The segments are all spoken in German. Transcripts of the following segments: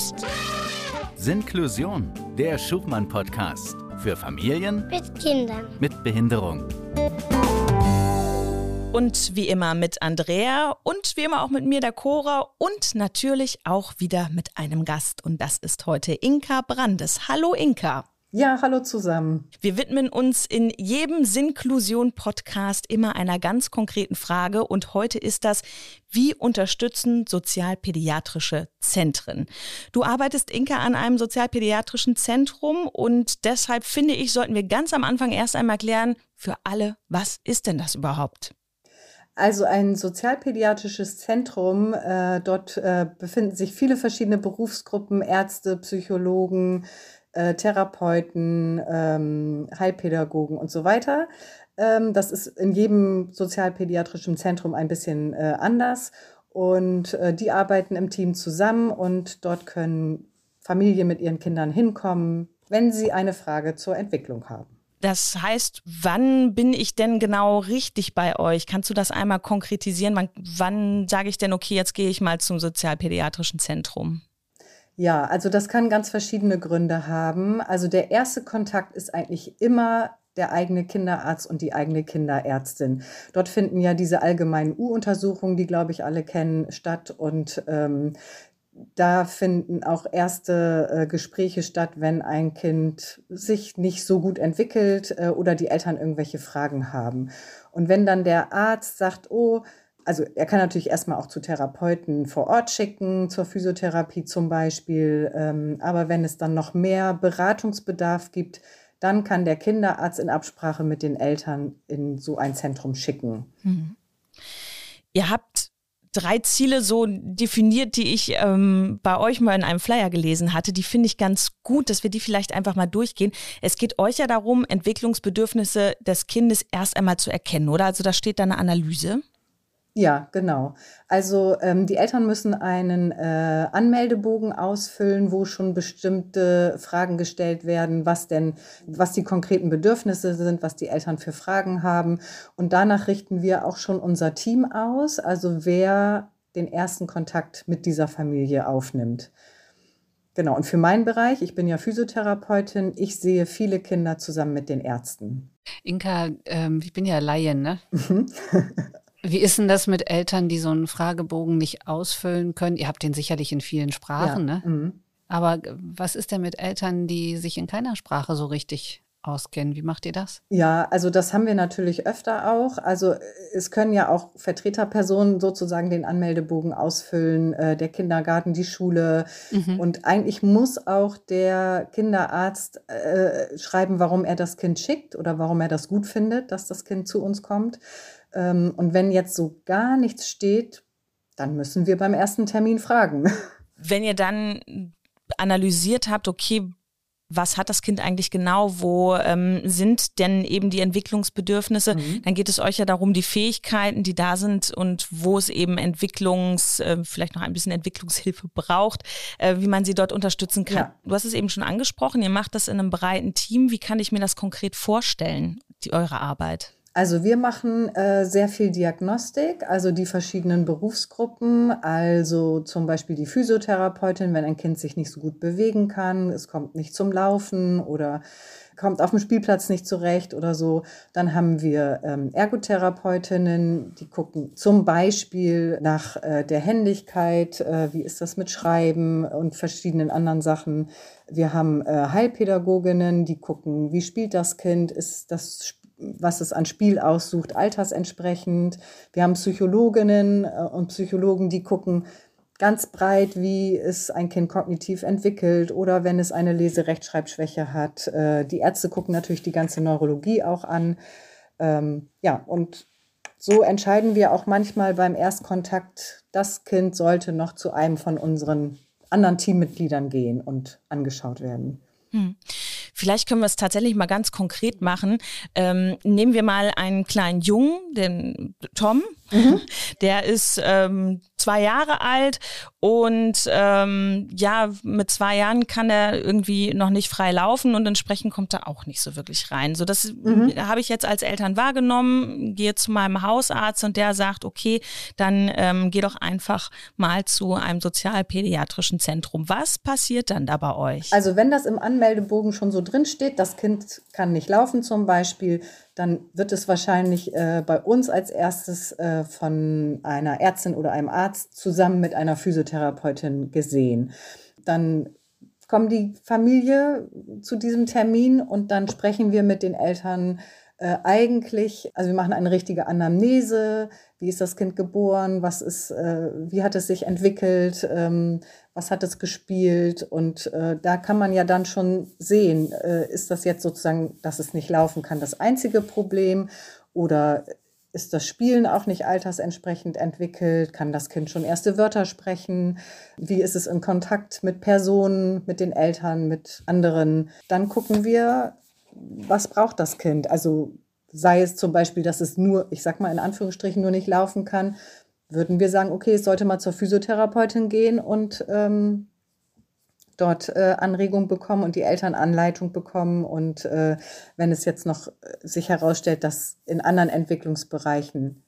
ist Sinklusion, der Schubmann-Podcast für Familien mit Kindern mit Behinderung. Und wie immer mit Andrea und wie immer auch mit mir, der Cora und natürlich auch wieder mit einem Gast. Und das ist heute Inka Brandes. Hallo Inka. Ja, hallo zusammen. Wir widmen uns in jedem Sinklusion-Podcast immer einer ganz konkreten Frage und heute ist das, wie unterstützen sozialpädiatrische Zentren? Du arbeitest, Inka, an einem sozialpädiatrischen Zentrum und deshalb finde ich, sollten wir ganz am Anfang erst einmal klären, für alle, was ist denn das überhaupt? Also ein sozialpädiatrisches Zentrum, äh, dort äh, befinden sich viele verschiedene Berufsgruppen, Ärzte, Psychologen, äh, Therapeuten, ähm, Heilpädagogen und so weiter. Ähm, das ist in jedem sozialpädiatrischen Zentrum ein bisschen äh, anders. Und äh, die arbeiten im Team zusammen und dort können Familien mit ihren Kindern hinkommen, wenn sie eine Frage zur Entwicklung haben. Das heißt, wann bin ich denn genau richtig bei euch? Kannst du das einmal konkretisieren? Wann, wann sage ich denn, okay, jetzt gehe ich mal zum sozialpädiatrischen Zentrum? Ja, also das kann ganz verschiedene Gründe haben. Also der erste Kontakt ist eigentlich immer der eigene Kinderarzt und die eigene Kinderärztin. Dort finden ja diese allgemeinen U-Untersuchungen, die, glaube ich, alle kennen, statt. Und ähm, da finden auch erste äh, Gespräche statt, wenn ein Kind sich nicht so gut entwickelt äh, oder die Eltern irgendwelche Fragen haben. Und wenn dann der Arzt sagt, oh, also er kann natürlich erstmal auch zu Therapeuten vor Ort schicken, zur Physiotherapie zum Beispiel. Ähm, aber wenn es dann noch mehr Beratungsbedarf gibt, dann kann der Kinderarzt in Absprache mit den Eltern in so ein Zentrum schicken. Mhm. Ihr habt drei Ziele so definiert, die ich ähm, bei euch mal in einem Flyer gelesen hatte. Die finde ich ganz gut, dass wir die vielleicht einfach mal durchgehen. Es geht euch ja darum, Entwicklungsbedürfnisse des Kindes erst einmal zu erkennen, oder? Also da steht da eine Analyse. Ja, genau. Also ähm, die Eltern müssen einen äh, Anmeldebogen ausfüllen, wo schon bestimmte Fragen gestellt werden, was denn, was die konkreten Bedürfnisse sind, was die Eltern für Fragen haben. Und danach richten wir auch schon unser Team aus, also wer den ersten Kontakt mit dieser Familie aufnimmt. Genau, und für meinen Bereich, ich bin ja Physiotherapeutin, ich sehe viele Kinder zusammen mit den Ärzten. Inka, ähm, ich bin ja Laien, ne? Wie ist denn das mit Eltern, die so einen Fragebogen nicht ausfüllen können? Ihr habt den sicherlich in vielen Sprachen, ja. ne? Mhm. Aber was ist denn mit Eltern, die sich in keiner Sprache so richtig auskennen? Wie macht ihr das? Ja, also das haben wir natürlich öfter auch. Also es können ja auch Vertreterpersonen sozusagen den Anmeldebogen ausfüllen, äh, der Kindergarten, die Schule. Mhm. Und eigentlich muss auch der Kinderarzt äh, schreiben, warum er das Kind schickt oder warum er das gut findet, dass das Kind zu uns kommt. Ähm, und wenn jetzt so gar nichts steht, dann müssen wir beim ersten Termin fragen. Wenn ihr dann analysiert habt, okay, was hat das Kind eigentlich genau, wo ähm, sind denn eben die Entwicklungsbedürfnisse, mhm. dann geht es euch ja darum, die Fähigkeiten, die da sind und wo es eben Entwicklungs, äh, vielleicht noch ein bisschen Entwicklungshilfe braucht, äh, wie man sie dort unterstützen kann. Ja. Du hast es eben schon angesprochen, ihr macht das in einem breiten Team. Wie kann ich mir das konkret vorstellen, die, eure Arbeit? Also wir machen äh, sehr viel Diagnostik, also die verschiedenen Berufsgruppen, also zum Beispiel die Physiotherapeutin, wenn ein Kind sich nicht so gut bewegen kann, es kommt nicht zum Laufen oder kommt auf dem Spielplatz nicht zurecht oder so. Dann haben wir ähm, Ergotherapeutinnen, die gucken zum Beispiel nach äh, der Händigkeit, äh, wie ist das mit Schreiben und verschiedenen anderen Sachen. Wir haben äh, Heilpädagoginnen, die gucken, wie spielt das Kind, ist das was es an Spiel aussucht, altersentsprechend. Wir haben Psychologinnen äh, und Psychologen, die gucken ganz breit, wie ist ein Kind kognitiv entwickelt oder wenn es eine Leserechtschreibschwäche hat. Äh, die Ärzte gucken natürlich die ganze Neurologie auch an. Ähm, ja, und so entscheiden wir auch manchmal beim Erstkontakt, das Kind sollte noch zu einem von unseren anderen Teammitgliedern gehen und angeschaut werden. Hm. Vielleicht können wir es tatsächlich mal ganz konkret machen. Ähm, nehmen wir mal einen kleinen Jungen, den Tom. Mhm. Der ist ähm, zwei Jahre alt und ähm, ja, mit zwei Jahren kann er irgendwie noch nicht frei laufen und entsprechend kommt er auch nicht so wirklich rein. So das mhm. habe ich jetzt als Eltern wahrgenommen, gehe zu meinem Hausarzt und der sagt, okay, dann ähm, geh doch einfach mal zu einem sozialpädiatrischen Zentrum. Was passiert dann da bei euch? Also wenn das im Anmeldebogen schon so drin steht, das Kind kann nicht laufen zum Beispiel, dann wird es wahrscheinlich äh, bei uns als erstes äh, von einer Ärztin oder einem Arzt zusammen mit einer Physiotherapeutin gesehen. Dann kommt die Familie zu diesem Termin und dann sprechen wir mit den Eltern äh, eigentlich, also wir machen eine richtige Anamnese, wie ist das Kind geboren, was ist, äh, wie hat es sich entwickelt, ähm, was hat es gespielt und äh, da kann man ja dann schon sehen, äh, ist das jetzt sozusagen, dass es nicht laufen kann, das einzige Problem oder ist das Spielen auch nicht altersentsprechend entwickelt? Kann das Kind schon erste Wörter sprechen? Wie ist es in Kontakt mit Personen, mit den Eltern, mit anderen? Dann gucken wir, was braucht das Kind? Also sei es zum Beispiel, dass es nur, ich sag mal in Anführungsstrichen, nur nicht laufen kann, würden wir sagen, okay, es sollte mal zur Physiotherapeutin gehen und ähm, dort äh, Anregung bekommen und die Eltern Anleitung bekommen. Und äh, wenn es jetzt noch äh, sich herausstellt, dass in anderen Entwicklungsbereichen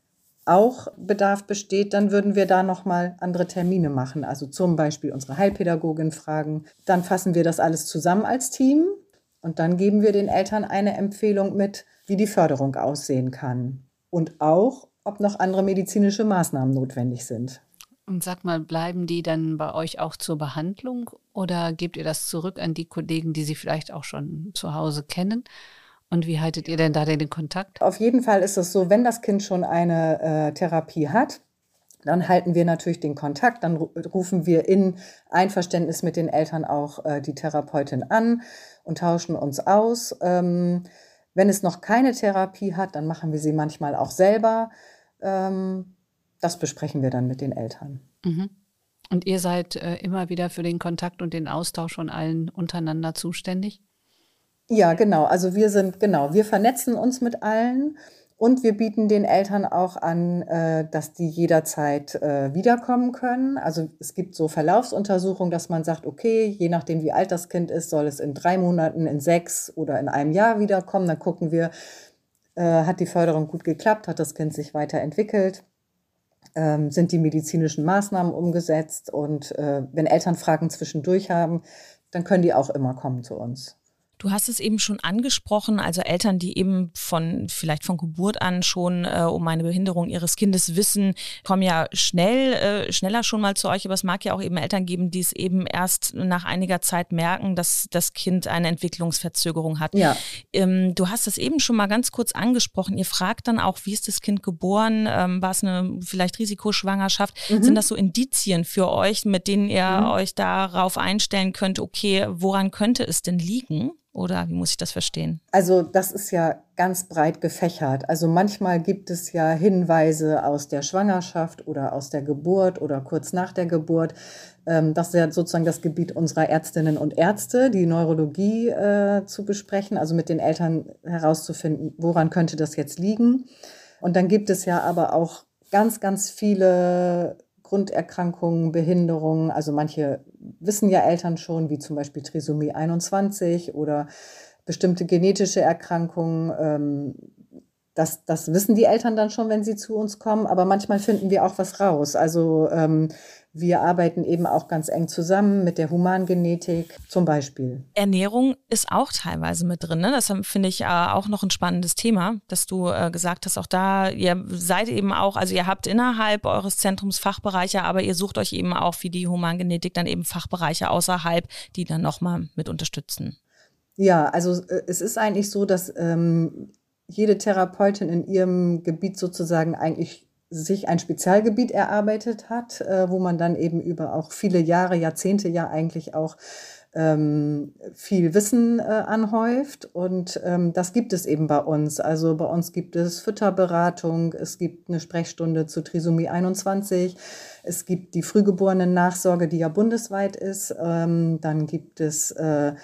auch Bedarf besteht, dann würden wir da nochmal andere Termine machen. Also zum Beispiel unsere Heilpädagogin fragen. Dann fassen wir das alles zusammen als Team und dann geben wir den Eltern eine Empfehlung mit, wie die Förderung aussehen kann. Und auch, ob noch andere medizinische Maßnahmen notwendig sind. Und sag mal, bleiben die dann bei euch auch zur Behandlung oder gebt ihr das zurück an die Kollegen, die sie vielleicht auch schon zu Hause kennen? Und wie haltet ihr denn da den Kontakt? Auf jeden Fall ist es so, wenn das Kind schon eine äh, Therapie hat, dann halten wir natürlich den Kontakt, dann rufen wir in Einverständnis mit den Eltern auch äh, die Therapeutin an und tauschen uns aus. Ähm, wenn es noch keine Therapie hat, dann machen wir sie manchmal auch selber. Ähm, das besprechen wir dann mit den Eltern. Mhm. Und ihr seid äh, immer wieder für den Kontakt und den Austausch von allen untereinander zuständig? Ja, genau. Also wir sind, genau, wir vernetzen uns mit allen und wir bieten den Eltern auch an, äh, dass die jederzeit äh, wiederkommen können. Also es gibt so Verlaufsuntersuchungen, dass man sagt, okay, je nachdem wie alt das Kind ist, soll es in drei Monaten, in sechs oder in einem Jahr wiederkommen. Dann gucken wir, äh, hat die Förderung gut geklappt, hat das Kind sich weiterentwickelt. Ähm, sind die medizinischen Maßnahmen umgesetzt und wenn Eltern Fragen zwischendurch haben, dann können die auch immer kommen zu uns. Du hast es eben schon angesprochen, also Eltern, die eben von vielleicht von Geburt an schon äh, um eine Behinderung ihres Kindes wissen, kommen ja schnell, äh, schneller schon mal zu euch. Aber es mag ja auch eben Eltern geben, die es eben erst nach einiger Zeit merken, dass das Kind eine Entwicklungsverzögerung hat. Ja. Ähm, du hast es eben schon mal ganz kurz angesprochen. Ihr fragt dann auch, wie ist das Kind geboren? Ähm, war es eine vielleicht Risikoschwangerschaft? Mhm. Sind das so Indizien für euch, mit denen ihr mhm. euch darauf einstellen könnt, okay, woran könnte es denn liegen? Oder wie muss ich das verstehen? Also das ist ja ganz breit gefächert. Also manchmal gibt es ja Hinweise aus der Schwangerschaft oder aus der Geburt oder kurz nach der Geburt. Ähm, das ist ja sozusagen das Gebiet unserer Ärztinnen und Ärzte, die Neurologie äh, zu besprechen, also mit den Eltern herauszufinden, woran könnte das jetzt liegen. Und dann gibt es ja aber auch ganz, ganz viele Grunderkrankungen, Behinderungen. Also manche wissen ja Eltern schon, wie zum Beispiel Trisomie 21 oder bestimmte genetische Erkrankungen. Ähm, das, das wissen die Eltern dann schon, wenn sie zu uns kommen. Aber manchmal finden wir auch was raus. Also ähm, wir arbeiten eben auch ganz eng zusammen mit der Humangenetik zum Beispiel. Ernährung ist auch teilweise mit drin. Ne? Das finde ich äh, auch noch ein spannendes Thema, dass du äh, gesagt hast, auch da, ihr seid eben auch, also ihr habt innerhalb eures Zentrums Fachbereiche, aber ihr sucht euch eben auch wie die Humangenetik dann eben Fachbereiche außerhalb, die dann nochmal mit unterstützen. Ja, also äh, es ist eigentlich so, dass ähm, jede Therapeutin in ihrem Gebiet sozusagen eigentlich sich ein Spezialgebiet erarbeitet hat, äh, wo man dann eben über auch viele Jahre, Jahrzehnte ja eigentlich auch ähm, viel Wissen äh, anhäuft. Und ähm, das gibt es eben bei uns. Also bei uns gibt es Fütterberatung, es gibt eine Sprechstunde zu Trisomie 21, es gibt die frühgeborenen Nachsorge, die ja bundesweit ist. Ähm, dann gibt es äh,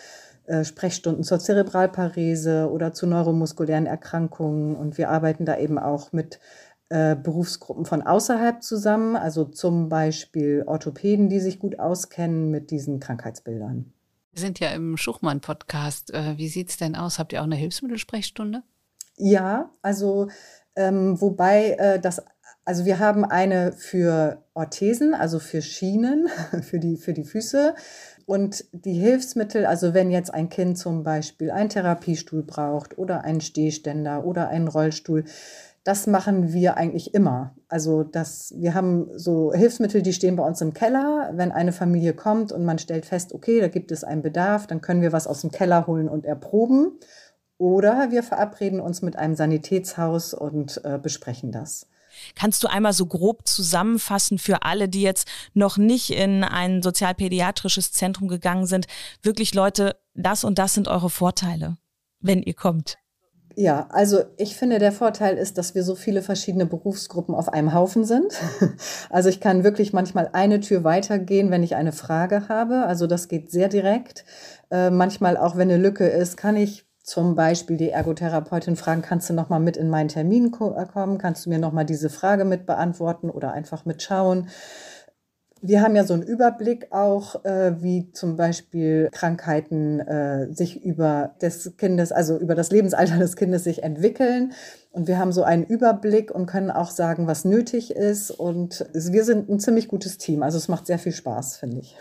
äh, Sprechstunden zur Zerebralparese oder zu neuromuskulären Erkrankungen. Und wir arbeiten da eben auch mit äh, Berufsgruppen von außerhalb zusammen, also zum Beispiel Orthopäden, die sich gut auskennen mit diesen Krankheitsbildern. Wir sind ja im Schuchmann-Podcast. Äh, wie sieht es denn aus? Habt ihr auch eine Hilfsmittelsprechstunde? Ja, also ähm, wobei äh, das, also wir haben eine für Orthesen, also für Schienen, für die, für die Füße. Und die Hilfsmittel, also wenn jetzt ein Kind zum Beispiel einen Therapiestuhl braucht oder einen Stehständer oder einen Rollstuhl, das machen wir eigentlich immer. Also das, wir haben so Hilfsmittel, die stehen bei uns im Keller. Wenn eine Familie kommt und man stellt fest, okay, da gibt es einen Bedarf, dann können wir was aus dem Keller holen und erproben. Oder wir verabreden uns mit einem Sanitätshaus und äh, besprechen das. Kannst du einmal so grob zusammenfassen für alle, die jetzt noch nicht in ein sozialpädiatrisches Zentrum gegangen sind, wirklich Leute, das und das sind eure Vorteile, wenn ihr kommt? Ja, also ich finde, der Vorteil ist, dass wir so viele verschiedene Berufsgruppen auf einem Haufen sind. Also ich kann wirklich manchmal eine Tür weitergehen, wenn ich eine Frage habe. Also das geht sehr direkt. Äh, manchmal auch, wenn eine Lücke ist, kann ich zum Beispiel die Ergotherapeutin fragen, kannst du noch mal mit in meinen Termin äh, kommen? Kannst du mir noch mal diese Frage mit beantworten oder einfach mitschauen? Wir haben ja so einen Überblick auch, äh, wie zum Beispiel Krankheiten äh, sich über des Kindes, also über das Lebensalter des Kindes sich entwickeln. Und wir haben so einen Überblick und können auch sagen, was nötig ist. Und wir sind ein ziemlich gutes Team. Also es macht sehr viel Spaß, finde ich.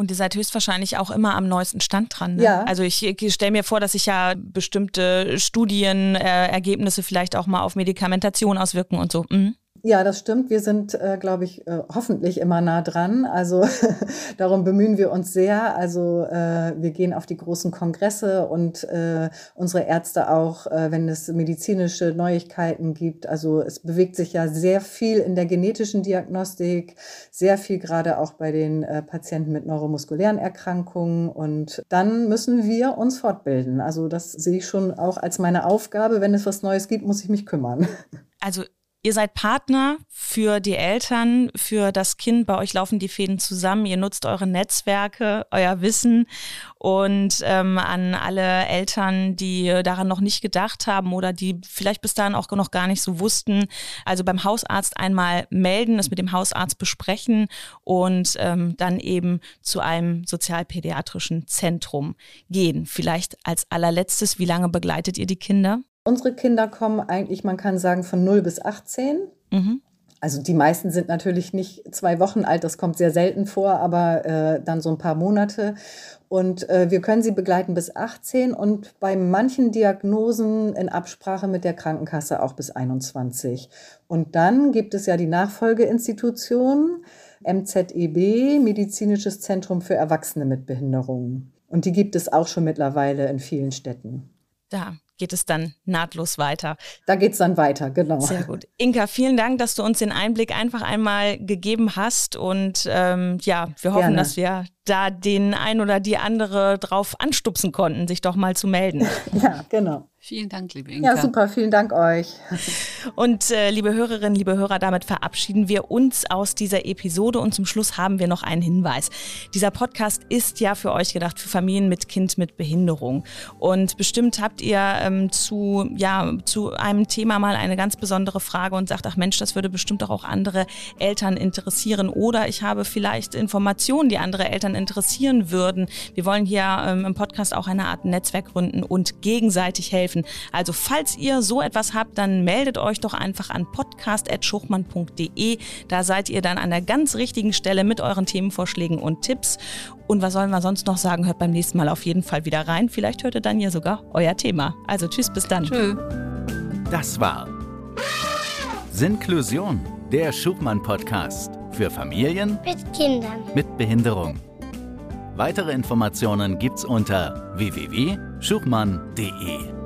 Und ihr seid höchstwahrscheinlich auch immer am neuesten Stand dran. Ne? Ja. Also ich, ich stelle mir vor, dass sich ja bestimmte Studienergebnisse äh, vielleicht auch mal auf Medikamentation auswirken und so. Mhm. Ja, das stimmt. Wir sind, äh, glaube ich, äh, hoffentlich immer nah dran. Also darum bemühen wir uns sehr. Also äh, wir gehen auf die großen Kongresse und äh, unsere Ärzte auch, äh, wenn es medizinische Neuigkeiten gibt. Also es bewegt sich ja sehr viel in der genetischen Diagnostik, sehr viel gerade auch bei den äh, Patienten mit neuromuskulären Erkrankungen. Und dann müssen wir uns fortbilden. Also das sehe ich schon auch als meine Aufgabe. Wenn es was Neues gibt, muss ich mich kümmern. Also Ihr seid Partner für die Eltern, für das Kind. Bei euch laufen die Fäden zusammen. Ihr nutzt eure Netzwerke, euer Wissen. Und ähm, an alle Eltern, die daran noch nicht gedacht haben oder die vielleicht bis dahin auch noch gar nicht so wussten, also beim Hausarzt einmal melden, das mit dem Hausarzt besprechen und ähm, dann eben zu einem sozialpädiatrischen Zentrum gehen. Vielleicht als allerletztes, wie lange begleitet ihr die Kinder? Unsere Kinder kommen eigentlich, man kann sagen, von 0 bis 18. Mhm. Also die meisten sind natürlich nicht zwei Wochen alt, das kommt sehr selten vor, aber äh, dann so ein paar Monate. Und äh, wir können sie begleiten bis 18 und bei manchen Diagnosen in Absprache mit der Krankenkasse auch bis 21. Und dann gibt es ja die Nachfolgeinstitution MZEB, Medizinisches Zentrum für Erwachsene mit Behinderungen. Und die gibt es auch schon mittlerweile in vielen Städten. Da geht es dann nahtlos weiter. Da geht es dann weiter, genau. Sehr gut. Inka, vielen Dank, dass du uns den Einblick einfach einmal gegeben hast. Und ähm, ja, wir hoffen, Gerne. dass wir da den ein oder die andere drauf anstupsen konnten, sich doch mal zu melden. ja, genau. Vielen Dank, liebe Inka. Ja, super, vielen Dank euch. Und äh, liebe Hörerinnen, liebe Hörer, damit verabschieden wir uns aus dieser Episode und zum Schluss haben wir noch einen Hinweis. Dieser Podcast ist ja für euch gedacht, für Familien mit Kind mit Behinderung. Und bestimmt habt ihr ähm, zu, ja, zu einem Thema mal eine ganz besondere Frage und sagt, ach Mensch, das würde bestimmt auch andere Eltern interessieren. Oder ich habe vielleicht Informationen, die andere Eltern interessieren würden. Wir wollen hier ähm, im Podcast auch eine Art Netzwerk gründen und gegenseitig helfen helfen. Also falls ihr so etwas habt, dann meldet euch doch einfach an podcast.schuchmann.de. Da seid ihr dann an der ganz richtigen Stelle mit euren Themenvorschlägen und Tipps. Und was sollen wir sonst noch sagen? Hört beim nächsten Mal auf jeden Fall wieder rein. Vielleicht hört ihr dann ja sogar euer Thema. Also tschüss, bis dann. Tschö. Das war Sinklusion, der Schubmann-Podcast für Familien mit Kindern mit Behinderung. Weitere Informationen gibt's unter www.schuchmann.de.